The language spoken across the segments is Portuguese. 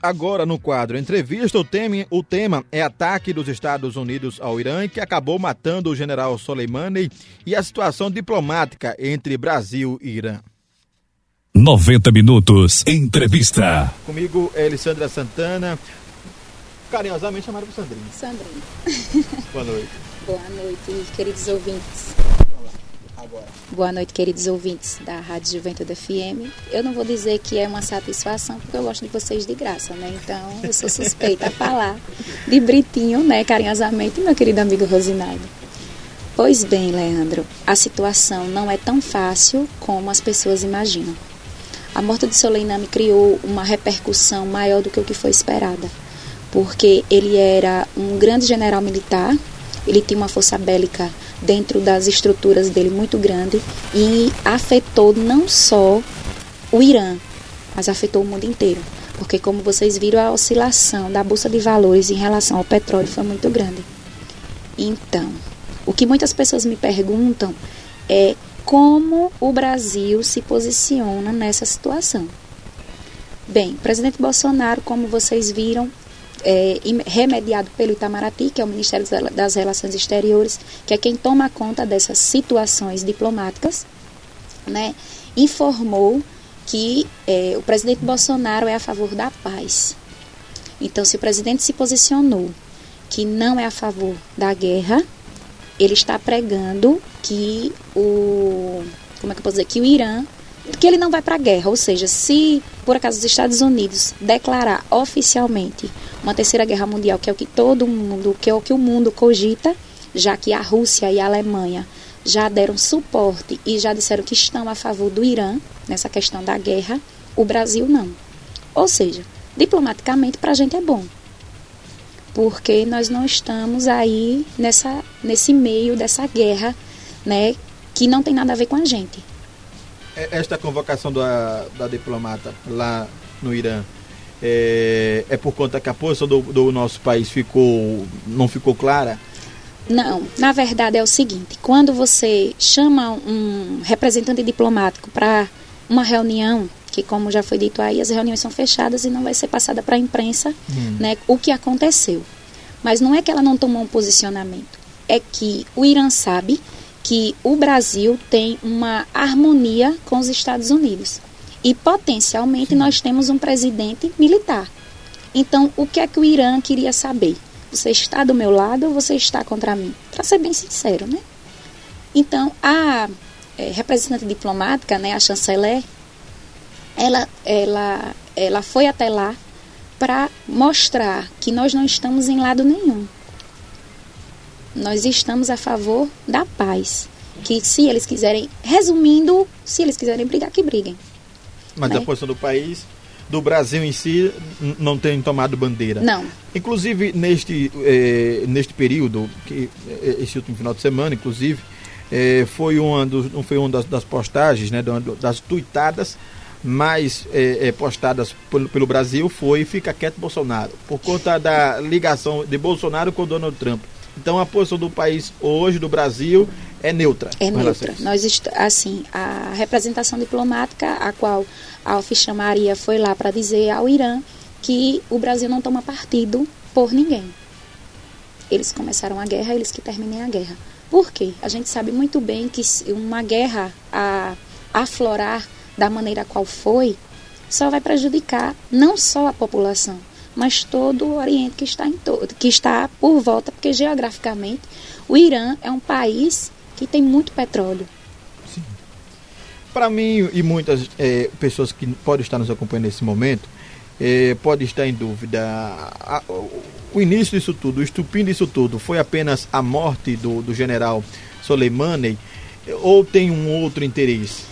Agora no quadro Entrevista, o tema, o tema é ataque dos Estados Unidos ao Irã, que acabou matando o general Soleimani, e a situação diplomática entre Brasil e Irã. 90 minutos. Entrevista. Comigo é Alessandra Santana, carinhosamente chamada por Sandrinha. Sandrinha. Boa noite. Boa noite, queridos ouvintes. Agora. Boa noite, queridos ouvintes da Rádio Juventude FM. Eu não vou dizer que é uma satisfação, porque eu gosto de vocês de graça, né? Então, eu sou suspeita a falar de Britinho, né, carinhosamente, meu querido amigo Rosinaldo. Pois bem, Leandro, a situação não é tão fácil como as pessoas imaginam. A morte de Soleimani criou uma repercussão maior do que o que foi esperada, porque ele era um grande general militar, ele tinha uma força bélica dentro das estruturas dele muito grande e afetou não só o Irã, mas afetou o mundo inteiro. Porque, como vocês viram, a oscilação da bolsa de valores em relação ao petróleo foi muito grande. Então, o que muitas pessoas me perguntam é como o Brasil se posiciona nessa situação. Bem, o presidente Bolsonaro, como vocês viram, é, remediado pelo Itamaraty, que é o Ministério das Relações Exteriores, que é quem toma conta dessas situações diplomáticas, né, informou que é, o presidente Bolsonaro é a favor da paz. Então, se o presidente se posicionou que não é a favor da guerra, ele está pregando que o como é que eu posso dizer que o Irã que ele não vai para a guerra, ou seja, se por acaso os Estados Unidos declarar oficialmente uma terceira guerra mundial, que é o que todo mundo, que é o que o mundo cogita, já que a Rússia e a Alemanha já deram suporte e já disseram que estão a favor do Irã nessa questão da guerra, o Brasil não. Ou seja, diplomaticamente para a gente é bom, porque nós não estamos aí nessa, nesse meio dessa guerra, né, que não tem nada a ver com a gente. É, esta convocação da, da diplomata lá no Irã é, é, por conta que a posição do, do, nosso país ficou não ficou clara? Não, na verdade é o seguinte: quando você chama um representante diplomático para uma reunião, que como já foi dito aí, as reuniões são fechadas e não vai ser passada para a imprensa, hum. né, o que aconteceu. Mas não é que ela não tomou um posicionamento, é que o Irã sabe que o Brasil tem uma harmonia com os Estados Unidos. E potencialmente nós temos um presidente militar. Então, o que é que o Irã queria saber? Você está do meu lado ou você está contra mim? Para ser bem sincero, né? Então, a é, representante diplomática, né, a chanceler, ela, ela, ela foi até lá para mostrar que nós não estamos em lado nenhum nós estamos a favor da paz. Que se eles quiserem, resumindo, se eles quiserem brigar, que briguem. Mas né? a posição do país, do Brasil em si, não tem tomado bandeira. Não. Inclusive, neste, eh, neste período, que, eh, esse último final de semana, inclusive, eh, foi uma, dos, foi uma das, das postagens, né, das tuitadas mais postadas pelo, pelo, Brasil foi Fica Quieto Bolsonaro, por conta da ligação de Bolsonaro com Donald Trump. Então a posição do país hoje, do Brasil, é neutra. É neutra. Nós assim, a representação diplomática, a qual a Alficha Maria foi lá para dizer ao Irã que o Brasil não toma partido por ninguém. Eles começaram a guerra, eles que terminem a guerra. Por quê? A gente sabe muito bem que uma guerra a aflorar da maneira qual foi, só vai prejudicar não só a população, mas todo o Oriente que está, em todo, que está por volta, porque geograficamente o Irã é um país que tem muito petróleo. Sim. Para mim e muitas é, pessoas que podem estar nos acompanhando nesse momento, é, pode estar em dúvida. A, o início disso tudo, o estupim disso tudo, foi apenas a morte do, do general Soleimani ou tem um outro interesse?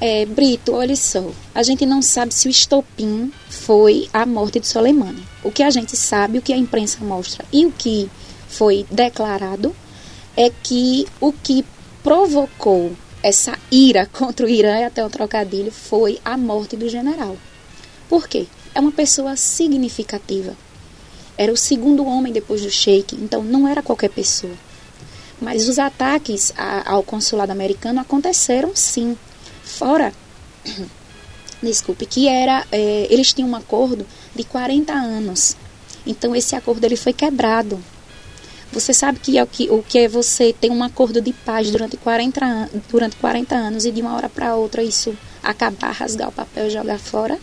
É, Brito, olha só, a gente não sabe se o estopim foi a morte de Soleimani. O que a gente sabe, o que a imprensa mostra e o que foi declarado é que o que provocou essa ira contra o Irã, até um trocadilho, foi a morte do general. Por quê? É uma pessoa significativa. Era o segundo homem depois do Sheik, então não era qualquer pessoa. Mas os ataques ao consulado americano aconteceram sim. Fora, desculpe, que era, é, eles tinham um acordo de 40 anos. Então esse acordo ele foi quebrado. Você sabe que é o que, o que é você ter um acordo de paz durante 40, durante 40 anos e de uma hora para outra isso acabar, rasgar o papel e jogar fora?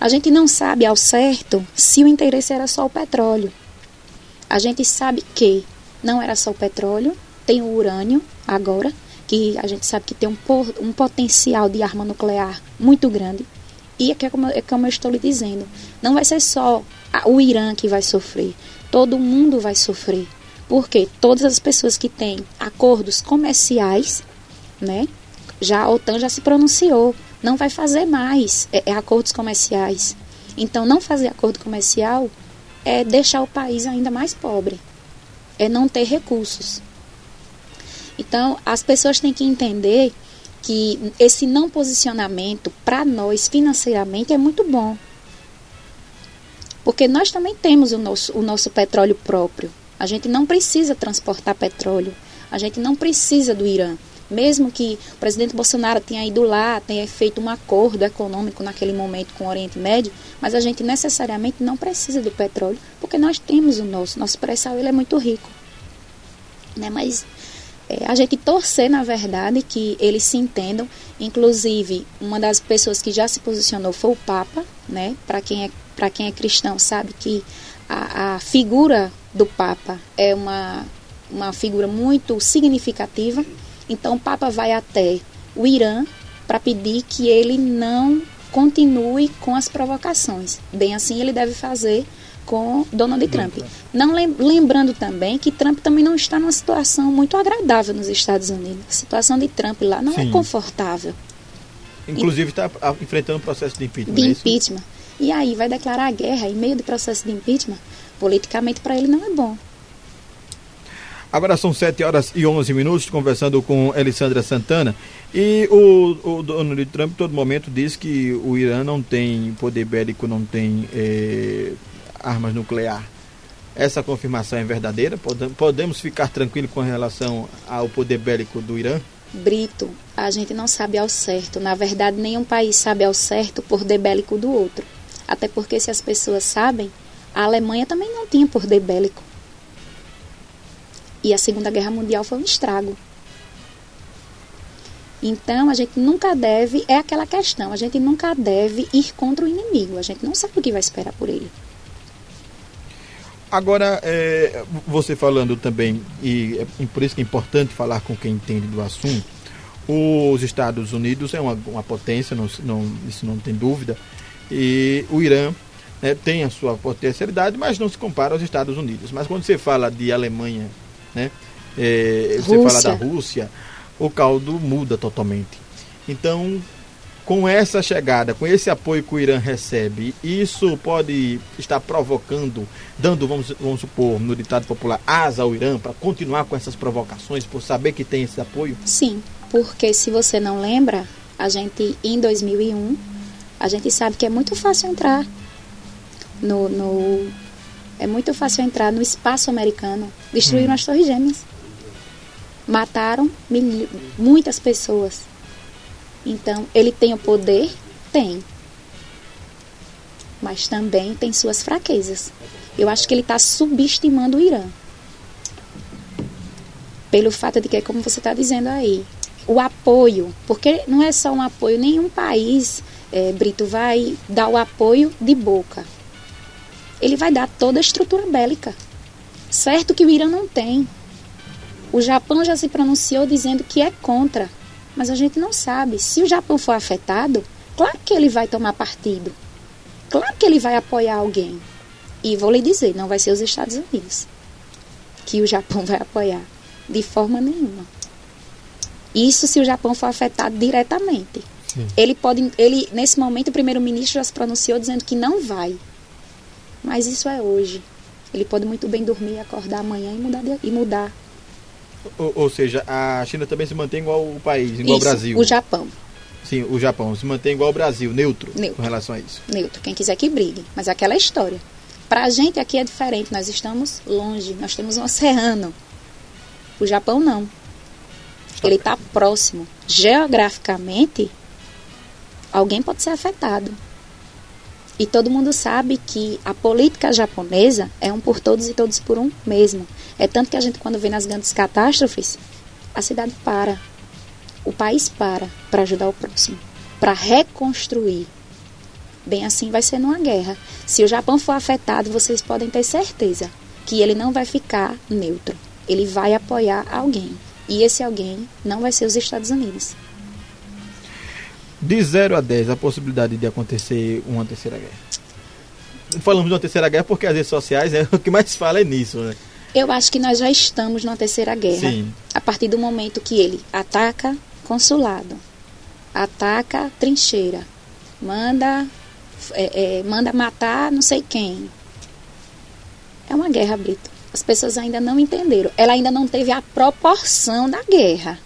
A gente não sabe ao certo se o interesse era só o petróleo. A gente sabe que não era só o petróleo, tem o urânio agora, que a gente sabe que tem um, um potencial de arma nuclear muito grande. E é como, é como eu estou lhe dizendo, não vai ser só o Irã que vai sofrer, todo mundo vai sofrer. Porque todas as pessoas que têm acordos comerciais, né? Já a OTAN já se pronunciou, não vai fazer mais é, é acordos comerciais. Então, não fazer acordo comercial é deixar o país ainda mais pobre, é não ter recursos. Então, as pessoas têm que entender que esse não posicionamento para nós financeiramente é muito bom. Porque nós também temos o nosso, o nosso petróleo próprio. A gente não precisa transportar petróleo. A gente não precisa do Irã. Mesmo que o presidente Bolsonaro tenha ido lá, tenha feito um acordo econômico naquele momento com o Oriente Médio, mas a gente necessariamente não precisa do petróleo, porque nós temos o nosso. Nosso pré-sal é muito rico. Né? Mas é, a gente torcer, na verdade, que eles se entendam. Inclusive, uma das pessoas que já se posicionou foi o Papa, né? Para quem é para quem é cristão sabe que a, a figura do Papa é uma uma figura muito significativa. Então, o Papa vai até o Irã para pedir que ele não continue com as provocações. Bem assim, ele deve fazer com Donald Trump. Não lembrando também que Trump também não está numa situação muito agradável nos Estados Unidos. A situação de Trump lá não é Sim. é confortável. Inclusive está enfrentando um processo de impeachment. De é impeachment. E aí vai declarar a guerra em meio do processo de impeachment. Politicamente para ele não é bom. Agora são 7 horas e 11 minutos, conversando com Alessandra Santana. E o, o Donald Trump, todo momento, diz que o Irã não tem poder bélico, não tem eh, armas nuclear. Essa confirmação é verdadeira? Podemos ficar tranquilos com relação ao poder bélico do Irã? Brito, a gente não sabe ao certo. Na verdade, nenhum país sabe ao certo o poder bélico do outro. Até porque, se as pessoas sabem, a Alemanha também não tinha poder bélico. E a Segunda Guerra Mundial foi um estrago. Então, a gente nunca deve, é aquela questão, a gente nunca deve ir contra o inimigo. A gente não sabe o que vai esperar por ele. Agora, é, você falando também, e é por isso que é importante falar com quem entende do assunto, os Estados Unidos é uma, uma potência, não, não, isso não tem dúvida, e o Irã né, tem a sua potencialidade, mas não se compara aos Estados Unidos. Mas quando você fala de Alemanha, né, é, você fala da Rússia, o caldo muda totalmente. Então, com essa chegada, com esse apoio que o Irã recebe, isso pode estar provocando, dando, vamos, vamos supor, no ditado popular, asa ao Irã para continuar com essas provocações, por saber que tem esse apoio? Sim, porque se você não lembra, a gente, em 2001, a gente sabe que é muito fácil entrar no, no é muito fácil entrar no espaço americano. Destruíram hum. as Torres Gêmeas. Mataram mil, muitas pessoas. Então, ele tem o poder? Tem. Mas também tem suas fraquezas. Eu acho que ele está subestimando o Irã. Pelo fato de que, como você está dizendo aí, o apoio, porque não é só um apoio, nenhum país, é, Brito, vai dar o apoio de boca. Ele vai dar toda a estrutura bélica. Certo que o Irã não tem. O Japão já se pronunciou dizendo que é contra mas a gente não sabe. Se o Japão for afetado, claro que ele vai tomar partido. Claro que ele vai apoiar alguém. E vou lhe dizer, não vai ser os Estados Unidos que o Japão vai apoiar. De forma nenhuma. Isso se o Japão for afetado diretamente. Sim. Ele pode, ele nesse momento o primeiro-ministro já se pronunciou dizendo que não vai. Mas isso é hoje. Ele pode muito bem dormir, acordar amanhã e mudar, de, e mudar ou, ou, seja, a China também se mantém igual o país, igual o Brasil. O Japão. Sim, o Japão se mantém igual o Brasil, neutro, neutro, com relação a isso. Neutro, quem quiser que brigue. Mas é aquela história. Para a gente aqui é diferente, nós estamos longe, nós temos um oceano. O Japão não. Ele está próximo. Geograficamente, alguém pode ser afetado. E todo mundo sabe que a política japonesa é um por todos e todos por um mesmo. É tanto que a gente, quando vê nas grandes catástrofes, a cidade para. O país para para ajudar o próximo, para reconstruir. Bem assim vai ser numa guerra. Se o Japão for afetado, vocês podem ter certeza que ele não vai ficar neutro. Ele vai apoiar alguém. E esse alguém não vai ser os Estados Unidos. De 0 a 10, a possibilidade de acontecer uma terceira guerra. Falamos de uma terceira guerra porque as redes sociais é o que mais fala é nisso, né? Eu acho que nós já estamos numa terceira guerra. Sim. A partir do momento que ele ataca consulado, ataca trincheira, manda, é, é, manda matar não sei quem. É uma guerra, Brito. As pessoas ainda não entenderam. Ela ainda não teve a proporção da guerra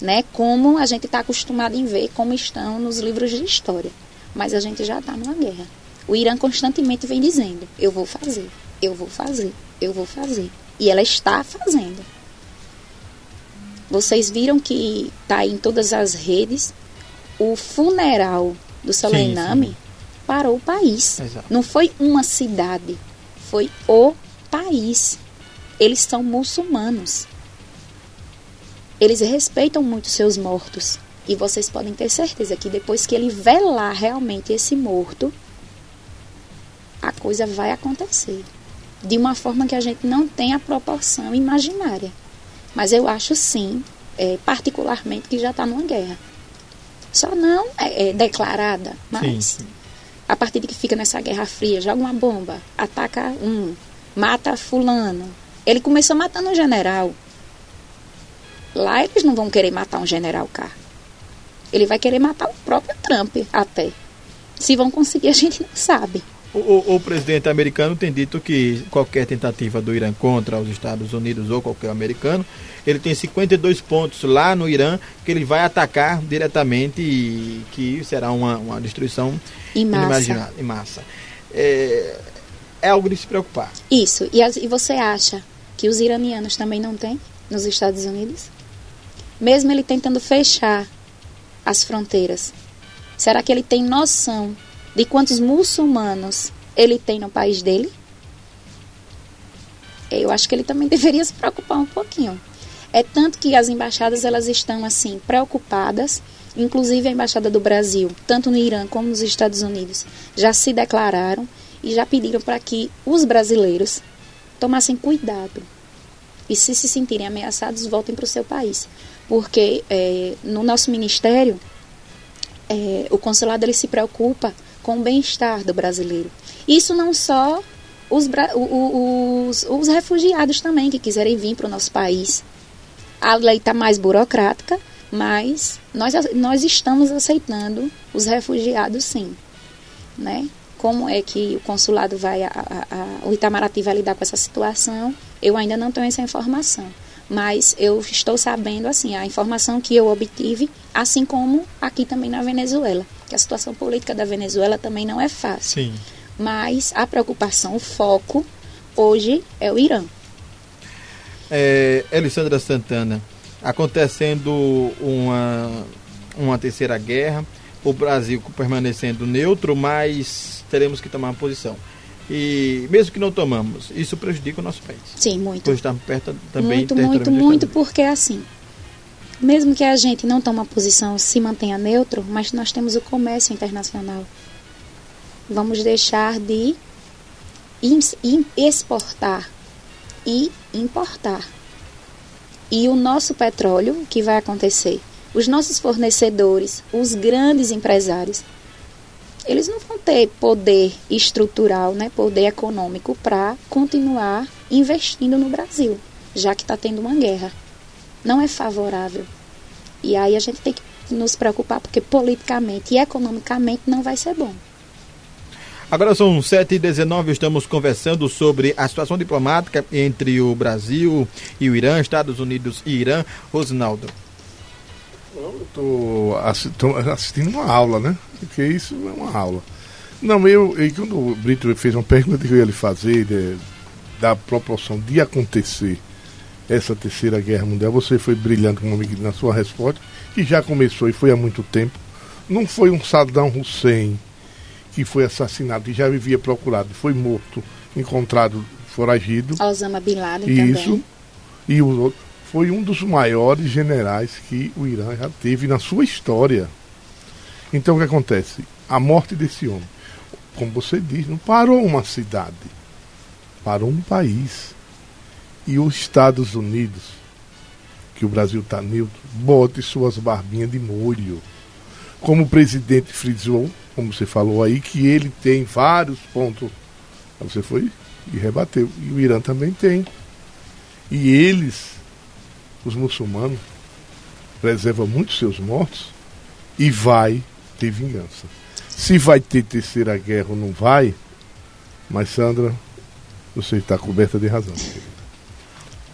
né? Como a gente está acostumado em ver, como estão nos livros de história. Mas a gente já está numa guerra. O Irã constantemente vem dizendo: eu vou fazer, eu vou fazer, eu vou fazer. E ela está fazendo. Vocês viram que está em todas as redes o funeral do Soleimani sim, sim. parou o país. Exato. Não foi uma cidade, foi o país. Eles são muçulmanos. Eles respeitam muito seus mortos. E vocês podem ter certeza que depois que ele velar realmente esse morto, a coisa vai acontecer. De uma forma que a gente não tem a proporção imaginária. Mas eu acho sim, é, particularmente, que já está numa guerra. Só não é, é declarada, mas sim, sim. a partir de que fica nessa guerra fria, joga uma bomba, ataca um, mata fulano. Ele começou matando um general. Lá eles não vão querer matar um general K. Ele vai querer matar o próprio Trump até. Se vão conseguir, a gente não sabe. O, o, o, presidente americano tem dito que qualquer tentativa do Irã contra os Estados Unidos ou qualquer americano, ele tem 52 pontos lá no Irã que ele vai atacar diretamente e que será uma, uma destruição em massa. Em massa. É, é, algo de se preocupar. Isso. E, e você acha que os iranianos também não têm nos Estados Unidos? Mesmo ele tentando fechar as fronteiras? Será que ele tem noção de quantos muçulmanos ele tem no país dele? Eu acho que ele também deveria se preocupar um pouquinho. É tanto que as embaixadas elas estão assim preocupadas, inclusive a embaixada do Brasil, tanto no Irã como nos Estados Unidos, já se declararam e já pediram para que os brasileiros tomassem cuidado e se se sentirem ameaçados voltem para o seu país, porque é, no nosso ministério, é, o consulado ele se preocupa com o bem-estar do brasileiro. Isso não só os, os, os refugiados também que quiserem vir para o nosso país. A lei está mais burocrática, mas nós, nós estamos aceitando os refugiados sim. Né? Como é que o consulado vai, a, a, a, o Itamaraty vai lidar com essa situação, eu ainda não tenho essa informação mas eu estou sabendo assim a informação que eu obtive, assim como aqui também na Venezuela, que a situação política da Venezuela também não é fácil. Sim. Mas a preocupação, o foco hoje é o Irã. É, Elisandra Santana, acontecendo uma uma terceira guerra, o Brasil permanecendo neutro, mas teremos que tomar uma posição. E mesmo que não tomamos, isso prejudica o nosso país. Sim, muito. Pois estamos perto também Muito, muito, muito, porque é assim. Mesmo que a gente não tome uma posição, se mantenha neutro, mas nós temos o comércio internacional. Vamos deixar de exportar e importar. E o nosso petróleo, o que vai acontecer? Os nossos fornecedores, os grandes empresários, eles não vão ter poder estrutural, né, poder econômico para continuar investindo no Brasil, já que está tendo uma guerra. Não é favorável. E aí a gente tem que nos preocupar, porque politicamente e economicamente não vai ser bom. Agora são 7h19, estamos conversando sobre a situação diplomática entre o Brasil e o Irã, Estados Unidos e Irã. Rosinaldo. Eu estou assistindo uma aula, né? Porque isso é uma aula. Não, eu, eu quando o Brito fez uma pergunta que eu ia lhe fazer de, da proporção de acontecer essa terceira guerra mundial, você foi brilhante como na sua resposta, que já começou e foi há muito tempo. Não foi um Saddam Hussein que foi assassinado, e já vivia procurado, foi morto, encontrado foragido. Osama Bin Laden Isso. também. E o outro foi um dos maiores generais que o Irã já teve na sua história. Então o que acontece? A morte desse homem, como você diz, não parou uma cidade, parou um país. E os Estados Unidos, que o Brasil está neutro, bote suas barbinhas de molho. Como o presidente frisou, como você falou aí, que ele tem vários pontos. Você foi e rebateu. E o Irã também tem. E eles, os muçulmanos, preservam muito seus mortos e vai ter vingança. Se vai ter terceira guerra ou não vai, mas Sandra, você está coberta de razão.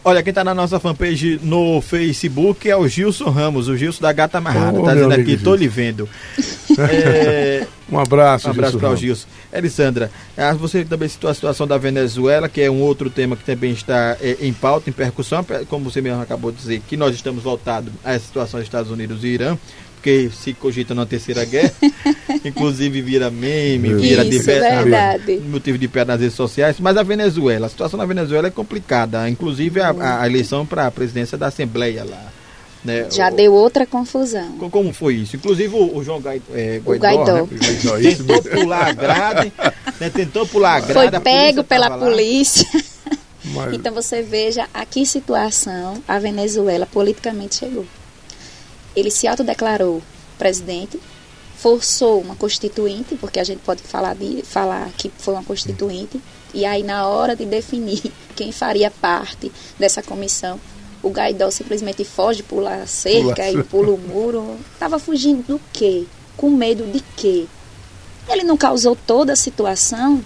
Olha, quem está na nossa fanpage no Facebook é o Gilson Ramos, o Gilson da Gata Amarrada. Ô, tá dizendo amigo aqui, tô Gilson. lhe vendo. É, Um abraço, um abraço para o. Gilson. Elisandra, ah, você também citou a situação da Venezuela, que é um outro tema que também está é, em pauta, em percussão, como você mesmo acabou de dizer, que nós estamos voltados à situação dos Estados Unidos e Irã, porque se cogita numa terceira guerra, inclusive vira meme, vira Isso, diversas verdade. motivo de piada nas redes sociais, mas a Venezuela, a situação na Venezuela é complicada, inclusive a, a- eleição para a presidência da Assembleia lá. Né? Já O- deu outra confusão. co- Como foi isso? Inclusive o, o João Gai, é, O Guaidó, Guaidó. né? Tentou pular a grade, né? tentou pular a grade. Foi polícia pego pela polícia. Mas- Então você veja a que situação a Venezuela politicamente chegou. Ele se autodeclarou presidente, forçou uma constituinte, porque a gente pode falar, de, falar que foi uma constituinte, e aí na hora de definir quem faria parte dessa comissão, o Guaidó simplesmente foge, pula a cerca Pula e pula o muro. Estava fugindo do quê? Com medo de quê? Ele não causou toda a situação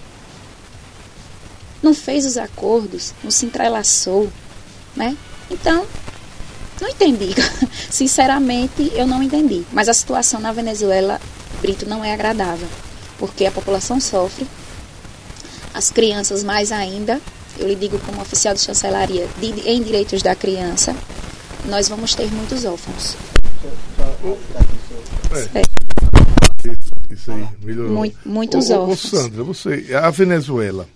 não fez os acordos, não se entrelaçou, né? Então, não entendi. Sinceramente, eu não entendi. Mas a situação na Venezuela, Brito, não é agradável, porque a população sofre, as crianças mais ainda. Eu lhe digo como oficial de chancelaria de- em direitos da criança, nós vamos ter muitos órfãos. É. Isso aí, melhorou. Mui- muitos Ô, ô, ô, órfãos. Sandra, você, a Venezuela,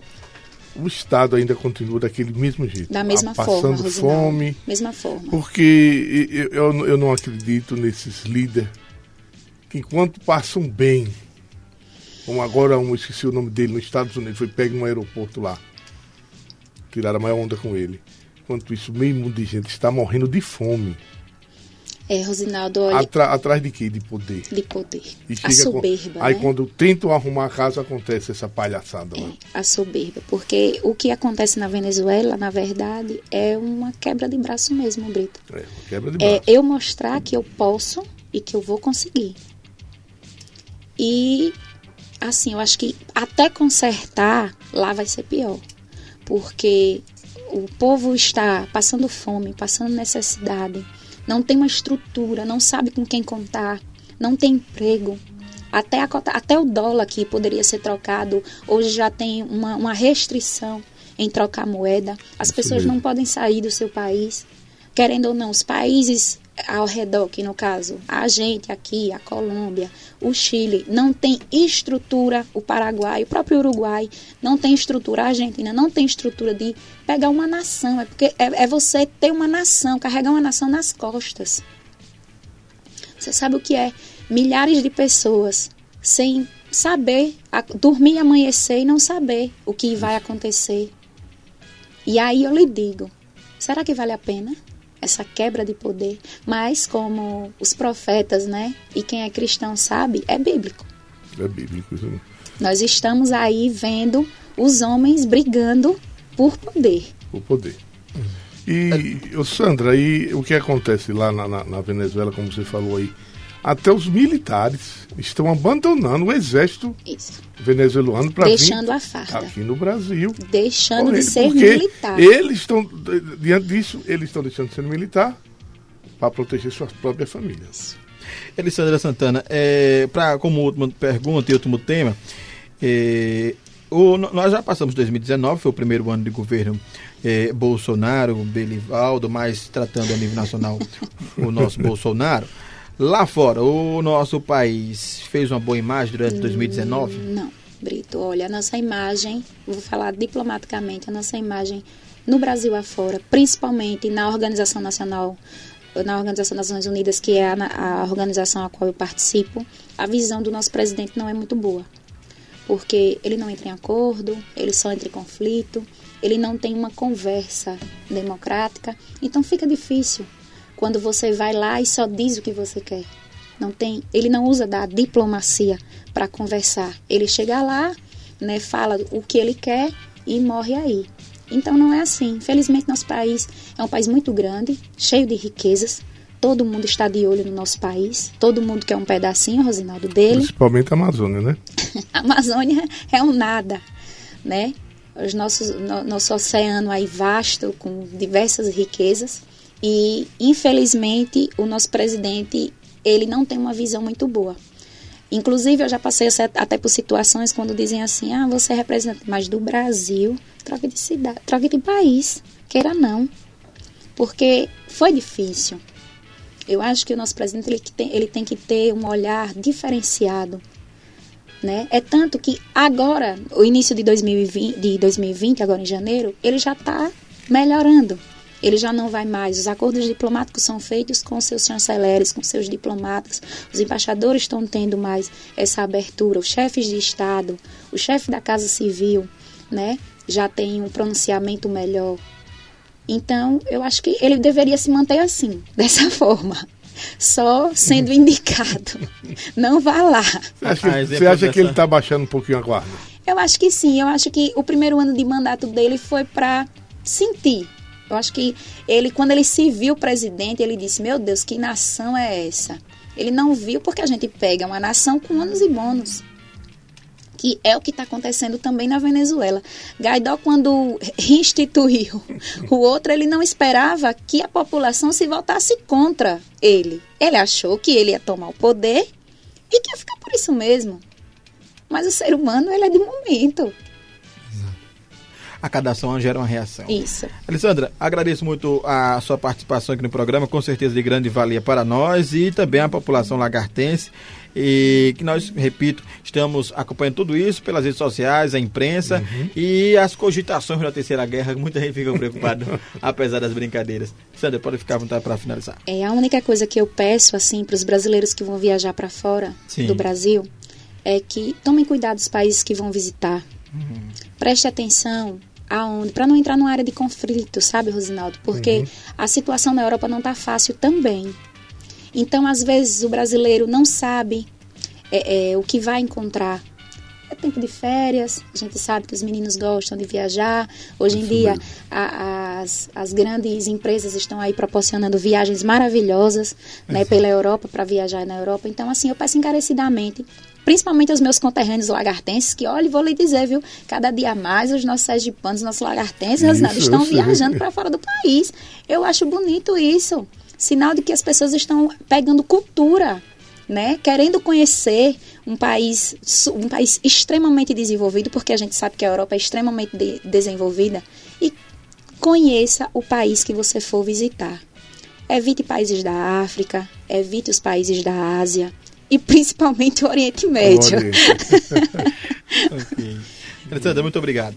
o Estado ainda continua daquele mesmo jeito. Da mesma ah, forma, Passando fome. Mesma forma. Porque eu, eu, eu não acredito nesses líderes que enquanto passam bem, como agora um, esqueci o nome dele, nos Estados Unidos, foi pego no aeroporto lá. Tiraram a maior onda com ele. Enquanto isso, meio mundo de gente está morrendo de fome. É, Rosinaldo, olha, Atra- atrás de quê? De poder. de poder. E A chega com- soberba, Aí né? quando tentam arrumar a casa, acontece essa palhaçada lá. a soberba, porque o que acontece na Venezuela, na verdade, é uma quebra de braço mesmo, Brito. É, uma quebra de É braço. eu mostrar que eu posso e que eu vou conseguir. E assim, eu acho que até consertar lá vai ser pior, porque o povo está passando fome, passando necessidade, não tem uma estrutura, não sabe com quem contar, não tem emprego. Até, a até o dólar que poderia ser trocado, hoje já tem uma, uma restrição em trocar moeda. As pessoas não podem sair do seu país. Querendo ou não, os países ao redor, que no caso, a gente aqui, a Colômbia, o Chile, não tem estrutura, o Paraguai, o próprio Uruguai, não tem estrutura, a Argentina não tem estrutura de pegar uma nação. É porque é, é você ter uma nação, carregar uma nação nas costas. Você sabe o que é? Milhares de pessoas sem saber, dormir e amanhecer e não saber o que vai acontecer. E aí eu lhe digo, será que vale a pena essa quebra de poder? Mas como os profetas, né? E quem é cristão sabe, é bíblico. É bíblico isso. né? Nós estamos aí vendo os homens brigando por poder. O poder. E, Sandra, aí o que acontece lá na, na- na Venezuela, como você falou aí? Até os militares estão abandonando o exército Isso. venezuelano para Deixando vir a farda. aqui no Brasil. Deixando de ser militar. Eles estão, diante disso, eles estão deixando de ser militar para proteger suas próprias famílias. Elisandra Santana, é, pra, como última pergunta e último tema, é, o- nós já passamos 2019, foi o primeiro ano de governo é, Bolsonaro, Belivaldo, mas tratando a nível nacional o nosso Bolsonaro. Lá fora, o nosso país fez uma boa imagem durante 2019? Não. Brito, olha, a nossa imagem, vou falar diplomaticamente, a nossa imagem no Brasil afora, principalmente na Organização Nacional, na Organização das Nações Unidas, que é a, a organização a qual eu participo, a visão do nosso presidente não é muito boa. Porque ele não entra em acordo, ele só entra em conflito, ele não tem uma conversa democrática, então fica difícil quando você vai lá e só diz o que você quer. Não tem, ele não usa da diplomacia para conversar. Ele chega lá, né, fala o que ele quer e morre aí. Então não é assim. Infelizmente nosso país é um país muito grande, cheio de riquezas. Todo mundo está de olho no nosso país. Todo mundo quer um pedacinho, Rosinaldo, dele. Principalmente a Amazônia, né? a Amazônia é um nada, né? Os nossos, no, nosso oceano aí vasto, com diversas riquezas. E, infelizmente, o nosso presidente ele não tem uma visão muito boa. Inclusive, eu já passei até por situações quando dizem assim: ah, você é representante mais do Brasil, troque de cidade, troque de país, queira não. Porque foi difícil. Eu acho que o nosso presidente ele tem, ele tem que ter um olhar diferenciado. Né? É tanto que agora, o início de 2020, de 2020 agora em janeiro, ele já está melhorando ele já não vai mais. Os acordos diplomáticos são feitos com seus chanceleres, com seus diplomatas. Os embaixadores estão tendo mais essa abertura. Os chefes de Estado, o chefe da Casa Civil, né, já tem um pronunciamento melhor. Então, eu acho que ele deveria se manter assim, dessa forma. Só sendo indicado. Não vá lá. Você acha que, você acha que ele está baixando um pouquinho a guarda? Eu acho que sim. Eu acho que o primeiro ano de mandato dele foi para sentir eu acho que ele, quando ele se viu presidente, ele disse: Meu Deus, que nação é essa? Ele não viu porque a gente pega uma nação com ônus e bônus. Que é o que está acontecendo também na Venezuela. Guaidó, quando instituiu o outro, ele não esperava que a população se voltasse contra ele. Ele achou que ele ia tomar o poder e que ia ficar por isso mesmo. Mas o ser humano, ele é de momento a cada ação gera uma reação. Isso. Alessandra, agradeço muito a sua participação aqui no programa, com certeza de grande valia para nós e também a população lagartense. E que nós, repito, estamos acompanhando tudo isso pelas redes sociais, a imprensa uhum. e as cogitações da Terceira Guerra, muita gente fica preocupada, apesar das brincadeiras. Sandra, pode ficar à vontade para finalizar. É a única coisa que eu peço assim para os brasileiros que vão viajar para fora Sim. do Brasil é que tomem cuidado dos países que vão visitar. Uhum. Preste atenção aonde, para não entrar numa área de conflito, sabe, Rosinaldo? Porque uhum. a situação na Europa não está fácil também. Então, às vezes, o brasileiro não sabe é, é, o que vai encontrar. É tempo de férias, a gente sabe que os meninos gostam de viajar. Hoje em dia, a, as, as grandes empresas estão aí proporcionando viagens maravilhosas né, pela Europa, para viajar na Europa. Então, assim, eu peço encarecidamente principalmente os meus conterrâneos lagartenses, que, olha, vou lhe dizer, viu, cada dia mais os nossos sergipanos, os nossos lagartenses, isso, estão viajando para fora do país. Eu acho bonito isso. Sinal de que as pessoas estão pegando cultura, né? Querendo conhecer um país, um país extremamente desenvolvido, porque a gente sabe que a Europa é extremamente de desenvolvida, e conheça o país que você for visitar. Evite países da África, evite os países da Ásia, e principalmente o Oriente Médio. O Oriente. ok. Alessandra, muito obrigado.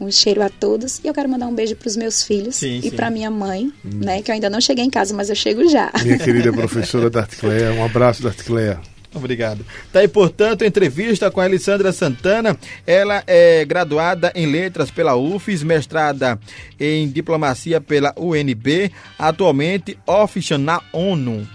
Um cheiro a todos e eu quero mandar um beijo para os meus filhos sim, e para minha mãe, hum. né, que eu ainda não cheguei em casa, mas eu chego já. Minha querida professora Dartclea, um abraço Dartclea. Obrigado. Tá aí, portanto, entrevista com a Alessandra Santana. Ela é graduada em letras pela UFES, mestrada em diplomacia pela UNB, atualmente officer na ONU.